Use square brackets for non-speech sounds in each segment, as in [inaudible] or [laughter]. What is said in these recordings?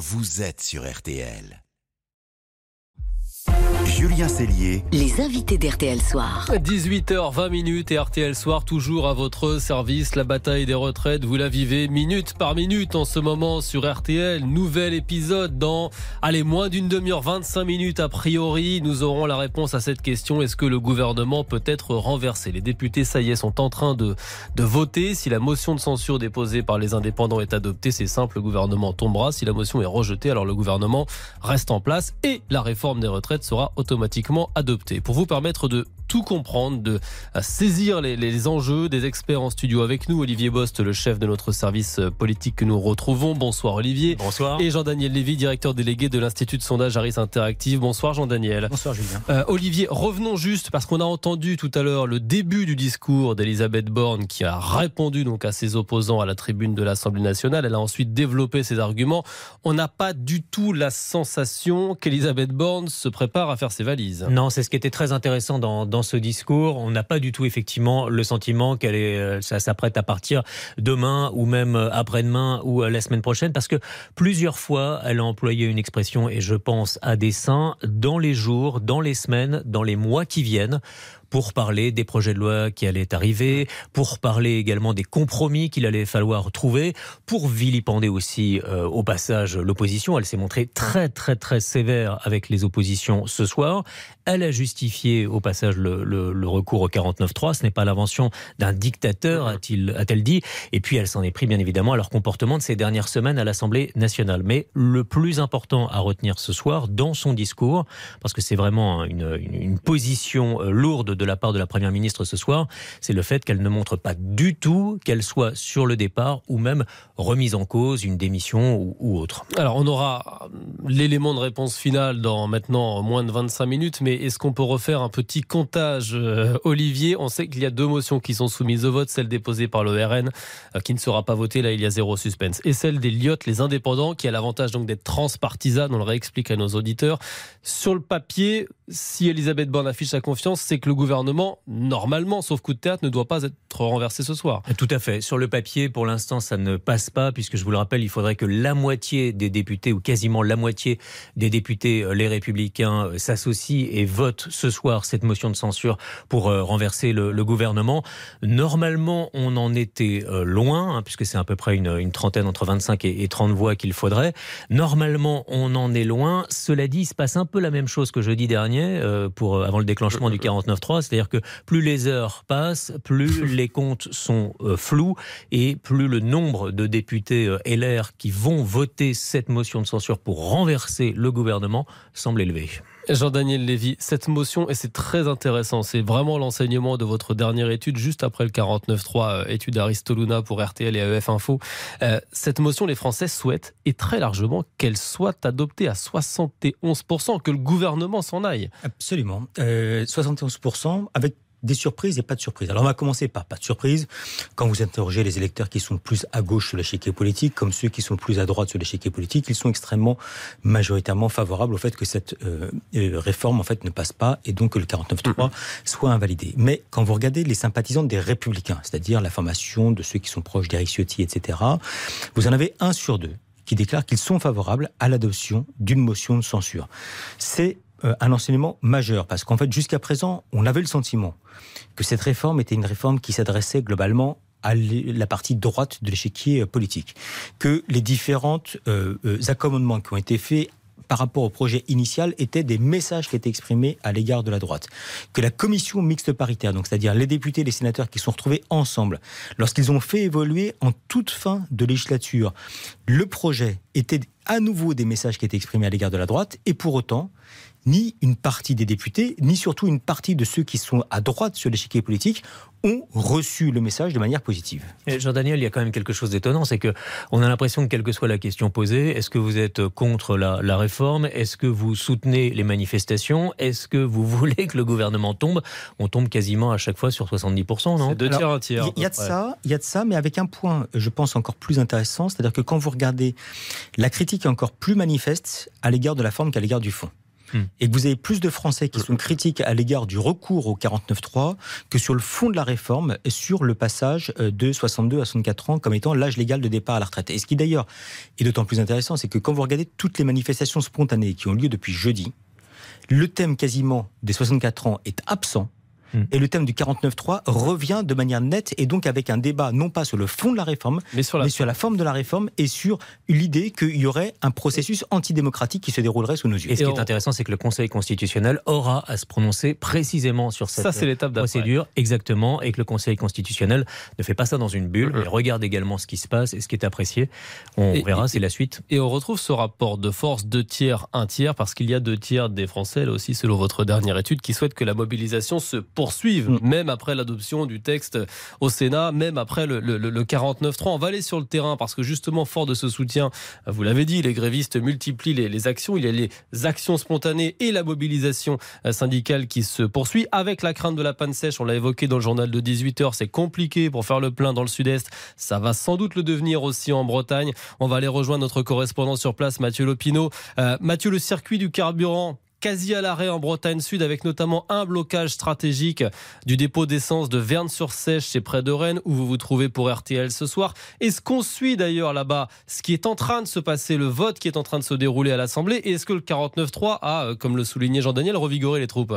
vous êtes sur RTL. Julien Cellier. Les invités d'RTL Soir. 18h20 minutes et RTL Soir toujours à votre service. La bataille des retraites, vous la vivez minute par minute en ce moment sur RTL. Nouvel épisode dans, allez, moins d'une demi-heure, 25 minutes a priori. Nous aurons la réponse à cette question. Est-ce que le gouvernement peut être renversé? Les députés, ça y est, sont en train de, de voter. Si la motion de censure déposée par les indépendants est adoptée, c'est simple, le gouvernement tombera. Si la motion est rejetée, alors le gouvernement reste en place et la réforme des retraites sera automatiquement adopté. Pour vous permettre de tout comprendre, de saisir les, enjeux des experts en studio avec nous. Olivier Bost, le chef de notre service politique que nous retrouvons. Bonsoir Olivier. Bonsoir. Et Jean-Daniel Lévy, directeur délégué de l'Institut de sondage Harris Interactive. Bonsoir Jean-Daniel. Bonsoir Julien. Euh, Olivier, revenons juste parce qu'on a entendu tout à l'heure le début du discours d'Elisabeth Borne qui a répondu donc à ses opposants à la tribune de l'Assemblée nationale. Elle a ensuite développé ses arguments. On n'a pas du tout la sensation qu'Elisabeth Borne se prépare à faire ses valises. Non, c'est ce qui était très intéressant dans, dans ce discours, on n'a pas du tout effectivement le sentiment qu'elle est, euh, s'apprête à partir demain ou même euh, après-demain ou euh, la semaine prochaine, parce que plusieurs fois, elle a employé une expression, et je pense à dessein, dans les jours, dans les semaines, dans les mois qui viennent, pour parler des projets de loi qui allaient arriver, pour parler également des compromis qu'il allait falloir trouver, pour vilipender aussi euh, au passage l'opposition. Elle s'est montrée très très très sévère avec les oppositions ce soir. Elle a justifié au passage le, le, recours au 49-3. Ce n'est pas l'invention d'un dictateur, a-t-il, a-t-elle dit. Et puis elle s'en est pris bien évidemment à leur comportement de ces dernières semaines à l'Assemblée nationale. Mais le plus important à retenir ce soir dans son discours, parce que c'est vraiment une, une, une position euh, lourde de la part de la Première ministre ce soir, c'est le fait qu'elle ne montre pas du tout qu'elle soit sur le départ ou même remise en cause, une démission ou, autre. Alors on aura l'élément de réponse finale dans maintenant moins de 25 minutes, mais est-ce qu'on peut refaire un petit comptage, euh, Olivier? On sait qu'il y a deux motions qui sont soumises au vote, celle déposée par le RN euh, qui ne sera pas votée, là il y a zéro suspense, et celle des Lyottes, les indépendants, qui a l'avantage donc d'être transpartisane, on le réexplique à nos auditeurs. Sur le papier, si Elisabeth Borne affiche sa confiance, c'est que le gouvernement, normalement, sauf coup de théâtre, ne doit pas être renversé ce soir. Tout à fait. Sur le papier, pour l'instant, ça ne passe pas, puisque je vous le rappelle, il faudrait que la moitié des députés, ou quasiment la moitié des députés, euh, les républicains, euh, s'associent et votent ce soir cette motion de censure pour euh, renverser le, gouvernement. Normalement, on en était loin, hein, puisque c'est à peu près une, trentaine, entre 25 et, 30 voix qu'il faudrait. Normalement, on en est loin. Cela dit, il se passe un peu la même chose que jeudi dernier, pour, avant le déclenchement du 49-3, c'est-à-dire que plus les heures passent, plus [laughs] les comptes sont euh, flous et plus le nombre de députés euh, LR qui vont voter cette motion de censure pour renverser le gouvernement semble élevé. Jean-Daniel Lévy, cette motion, et c'est très intéressant, c'est vraiment l'enseignement de votre dernière étude, juste après le 49.3, euh, étude Aristoluna pour RTL et AEF Info. cette motion, les Français souhaitent, et très largement, qu'elle soit adoptée à 71%, que le gouvernement s'en aille. Absolument. 71% avec des surprises et pas de surprises. Alors on va commencer par pas de surprise. Quand vous interrogez les électeurs qui sont plus à gauche sur l'échiquier politique, comme ceux qui sont plus à droite sur l'échiquier politique, ils sont extrêmement majoritairement favorables au fait que cette euh, euh, réforme en fait ne passe pas et donc que le 49.3 soit invalidé. Mais quand vous regardez les sympathisants des Républicains, c'est-à-dire la formation de ceux qui sont proches d'Eric Ciotti, etc., vous en avez un sur deux qui déclarent qu'ils sont favorables à l'adoption d'une motion de censure. C'est un enseignement majeur, parce qu'en fait, jusqu'à présent, on avait le sentiment que cette réforme était une réforme qui s'adressait globalement à la partie droite de l'échiquier euh, politique, que les différents euh, accommodements qui ont été faits par rapport au projet initial étaient des messages qui étaient exprimés à l'égard de la droite. Que la commission mixte paritaire, donc c'est-à-dire les députés et les sénateurs qui sont retrouvés ensemble, lorsqu'ils ont fait évoluer en toute fin de législature le projet, était à nouveau des messages qui étaient exprimés à l'égard de la droite, et pour autant, ni une partie des députés, ni surtout une partie de ceux qui sont à droite sur l'échiquier politique ont reçu le message de manière positive. Jean-Daniel, il y a quand même quelque chose d'étonnant, c'est que on a l'impression que quelle que soit la question posée, est-ce que vous êtes contre la, réforme? Est-ce que vous soutenez les manifestations? Est-ce que vous [laughs] voulez que le gouvernement tombe? On tombe quasiment à chaque fois sur 70%, non? Deux tiers, un tiers. Il y, a de ça, il y a de ça, mais avec un point, je pense, encore plus intéressant, c'est-à-dire que quand vous regardez, la critique est encore plus manifeste à l'égard de la forme qu'à l'égard du fond. hmm. et que vous avez plus de Français qui sont critiques à l'égard du recours au 49.3 que sur le fond de la réforme, sur le passage euh, de 62 à 64 ans comme étant l'âge légal de départ à la retraite. Et ce qui d'ailleurs est d'autant plus intéressant, c'est que quand vous regardez toutes les manifestations spontanées qui ont lieu depuis jeudi, le thème quasiment des 64 ans est absent Hmm. Et le thème du 49.3 revient de manière nette et donc avec un débat non pas sur le fond de la réforme, mais sur la, forme de la réforme et sur l'idée qu'il y aurait un processus antidémocratique qui se déroulerait sous nos yeux. Et ce qui est intéressant, c'est que le Conseil constitutionnel aura à se prononcer précisément sur cette procédure, exactement, et que le Conseil constitutionnel ne fait pas ça dans une bulle, mais regarde également ce qui se passe et ce qui est apprécié. On verra, c'est la suite. Et on retrouve ce rapport de force deux tiers, un tiers, parce qu'il y a deux tiers des Français, là aussi, selon votre dernière étude, qui souhaitent que la mobilisation se poursuivent, mm. même après l'adoption du texte au Sénat, même après le, le, 49-3. On va aller sur le terrain parce que justement, fort de ce soutien, vous l'avez dit, les grévistes multiplient les, actions. Il y a les actions spontanées et la mobilisation euh, syndicale qui se poursuit avec la crainte de la panne sèche. On l'a évoqué dans le journal de 18h. C'est compliqué pour faire le plein dans le sud-est. Ça va sans doute le devenir aussi en Bretagne. On va aller rejoindre notre correspondant sur place, Mathieu Lopineau. Euh, Mathieu, le circuit du carburant quasi à l'arrêt en Bretagne Sud avec notamment un blocage stratégique du dépôt d'essence de Verne-sur-Sèche, c'est près de Rennes où vous vous trouvez pour RTL ce soir. Est-ce qu'on suit d'ailleurs là-bas ce qui est en train de se passer, le vote qui est en train de se dérouler à l'Assemblée et est-ce que le 49-3 a, euh, comme le soulignait Jean-Daniel, revigoré les troupes?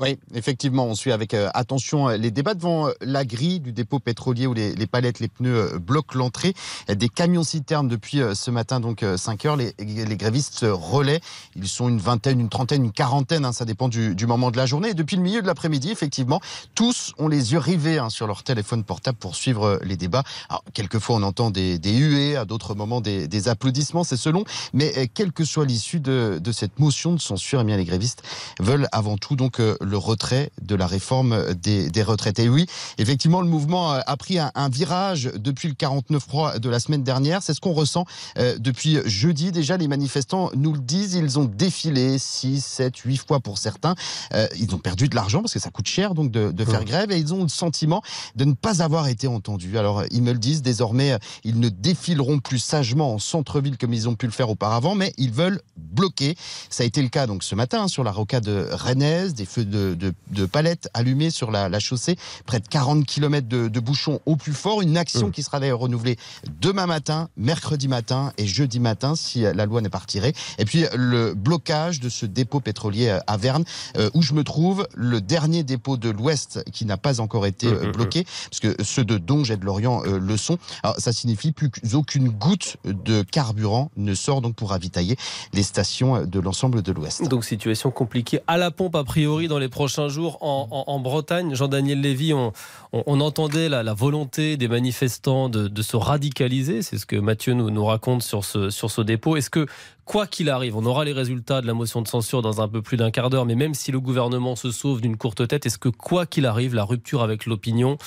Oui, effectivement, on suit avec euh, attention euh, les débats devant euh, la grille du dépôt pétrolier où les, palettes, les pneus bloquent l'entrée. Des camions citernes depuis ce matin, donc 5 heures. Les, les, grévistes relaient. Ils sont une vingtaine, une trentaine, une quarantaine, hein, ça dépend du, moment de la journée. Et depuis le milieu de l'après-midi, effectivement, tous ont les yeux rivés hein, sur leur téléphone portable pour suivre les débats. Alors, quelquefois, on entend des, huées, à d'autres moments des, applaudissements, c'est selon. Mais quelle que soit l'issue de, cette motion de censure, eh bien, les grévistes veulent avant tout donc le retrait de la réforme des, des retraites. Et oui, effectivement, le mouvement a pris un, virage depuis le 49 de la semaine dernière. C'est ce qu'on ressent euh, depuis jeudi. Déjà, les manifestants nous le disent, ils ont défilé 6, 7, 8 fois pour certains. Euh, ils ont perdu de l'argent parce que ça coûte cher donc de, de faire grève et ils ont le sentiment de ne pas avoir été entendus. Alors, ils me le disent, désormais, ils ne défileront plus sagement en centre-ville comme ils ont pu le faire auparavant, mais ils veulent bloquer. Ça a été le cas donc ce matin sur la rocade Rennes, des feux de de, palettes allumées sur la, chaussée, près de 40 km de, bouchons au plus fort. Une action mmh. qui sera d'ailleurs renouvelée demain matin, mercredi matin et jeudi matin si la loi n'est pas retirée. Et puis le blocage de ce dépôt pétrolier à Verne, euh, où je me trouve, le dernier dépôt de l'Ouest qui n'a pas encore été mmh, euh, mmh, bloqué, parce que ceux de Donge et de Lorient euh, le sont. Alors, ça signifie plus qu'aucune goutte de carburant ne sort donc pour ravitailler les stations de l'ensemble de l'Ouest. Donc situation compliquée à la pompe a priori dans les prochains jours en, Bretagne. Jean-Daniel Lévy, on, entendait la, volonté des manifestants de, se radicaliser. C'est ce que Mathieu nous, nous raconte sur ce, sur ce dépôt. Est-ce que, quoi qu'il arrive, on aura les résultats de la motion de censure dans un peu plus d'un quart d'heure, mais même si le gouvernement se sauve d'une courte tête, est-ce que, quoi qu'il arrive, la rupture avec l'opinion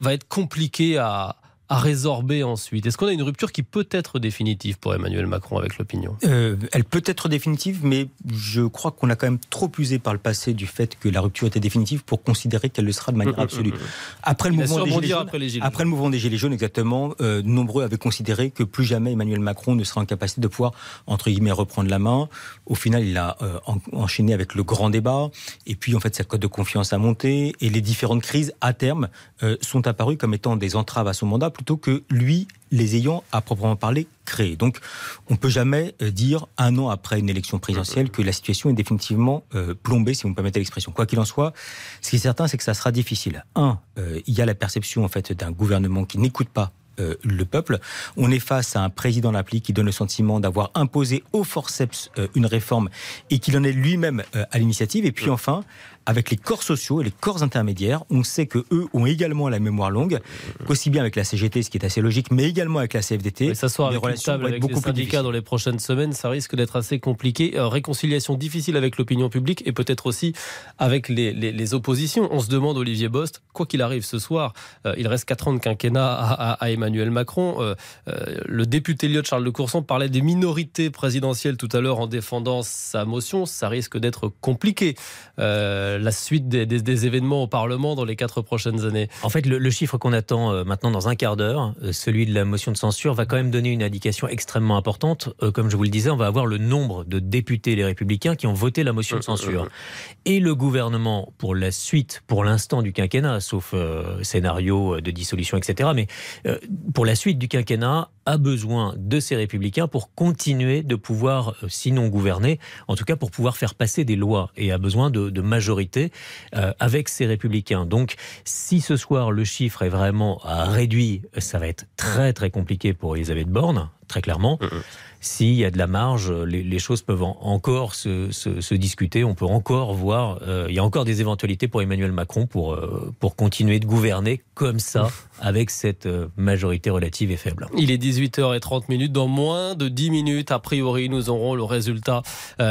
va être compliquée à, à résorber ensuite. Est-ce qu'on a une rupture qui peut être définitive pour Emmanuel Macron avec l'opinion? Euh, Elle peut être définitive, mais je crois qu'on a quand même trop usé par le passé du fait que la rupture était définitive pour considérer qu'elle le sera de manière absolue. Après le, mouvement des Gilets jaunes, après, après le mouvement des Gilets jaunes, exactement, euh, nombreux avaient considéré que plus jamais Emmanuel Macron ne sera en capacité de pouvoir, entre guillemets, reprendre la main. Au final, il a euh, enchaîné avec le grand débat, et puis en fait, sa cote de confiance a monté, et les différentes crises, à terme, sont apparues comme étant des entraves à son mandat plutôt que lui les ayant à proprement parler créés. Donc on ne peut jamais euh, dire un an après une élection présidentielle que la situation est définitivement euh, plombée, si vous me permettez l'expression. Quoi qu'il en soit, ce qui est certain, c'est que ça sera difficile. Un, euh, il y a la perception en fait d'un gouvernement qui n'écoute pas le peuple. On est face à un président de qui donne le sentiment d'avoir imposé au forceps une réforme et qu'il en est lui-même à l'initiative. Et puis enfin, avec les corps sociaux et les corps intermédiaires. On sait que eux ont également la mémoire longue, aussi bien avec la CGT, ce qui est assez logique, mais également avec la CFDT. Ça soit les relations avec beaucoup les syndicats dans les prochaines semaines, ça risque d'être assez compliqué. Euh, réconciliation difficile avec l'opinion publique et peut-être aussi avec les, oppositions. On se demande, Olivier Bost, quoi qu'il arrive ce soir, euh, il reste 4 ans de quinquennat à, à, Emmanuel Emmanuel Macron. Euh, le député Lyot Charles de Courson parlait des minorités présidentielles tout à l'heure en défendant sa motion. Ça risque d'être compliqué, la suite des, événements au Parlement dans les quatre prochaines années. En fait, le, chiffre qu'on attend maintenant dans un quart d'heure, celui de la motion de censure, va quand même donner une indication extrêmement importante. comme je vous le disais, on va avoir le nombre de députés les républicains qui ont voté la motion de censure. Et le gouvernement, pour la suite, pour l'instant du quinquennat, sauf euh, scénario de dissolution, etc., mais euh, pour la suite du quinquennat, a besoin de ces républicains pour continuer de pouvoir, euh, sinon gouverner, en tout cas pour pouvoir faire passer des lois, et a besoin de, majorité avec ces républicains. Donc, si ce soir le chiffre est vraiment réduit, ça va être très très compliqué pour Elisabeth Borne, très clairement. S'il y a de la marge, les, choses peuvent encore se, discuter. On peut encore voir. Euh, il y a encore des éventualités pour Emmanuel Macron pour, euh, pour continuer de gouverner comme ça, avec cette euh, majorité relative et faible. Il est 18h30 minutes. Dans moins de 10 minutes, a priori, nous aurons le résultat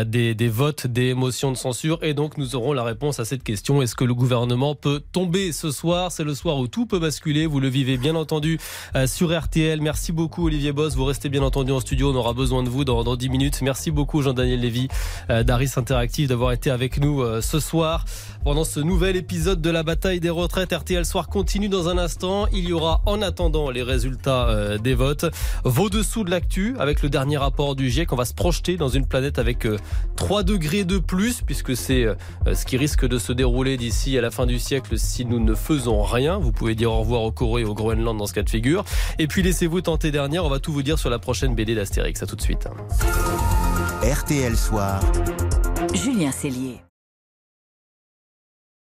des, des votes des motions de censure. Et donc, nous aurons la réponse à cette question. Est-ce que le gouvernement peut tomber ce soir? C'est le soir où tout peut basculer. Vous le vivez bien entendu sur RTL. Merci beaucoup, Olivier Boss. Vous restez bien entendu en studio. On aura besoin de vous dans, dans 10 minutes. Merci beaucoup Jean-Daniel Lévy euh, d'Aris Interactive d'avoir été avec nous euh, ce soir pendant ce nouvel épisode de la bataille des retraites. RTL Soir continue dans un instant. Il y aura en attendant les résultats euh, des votes. Vos dessous de l'actu avec le dernier rapport du GIEC. On va se projeter dans une planète avec 3 degrés de plus puisque c'est ce qui risque de se dérouler d'ici à la fin du siècle si nous ne faisons rien. Vous pouvez dire au revoir au Corée et au Groenland dans ce cas de figure. Et puis laissez-vous tenter dernière. On va tout vous dire sur la prochaine BD d'Astérix. À tout de suite. RTL Soir. Julien Cellier.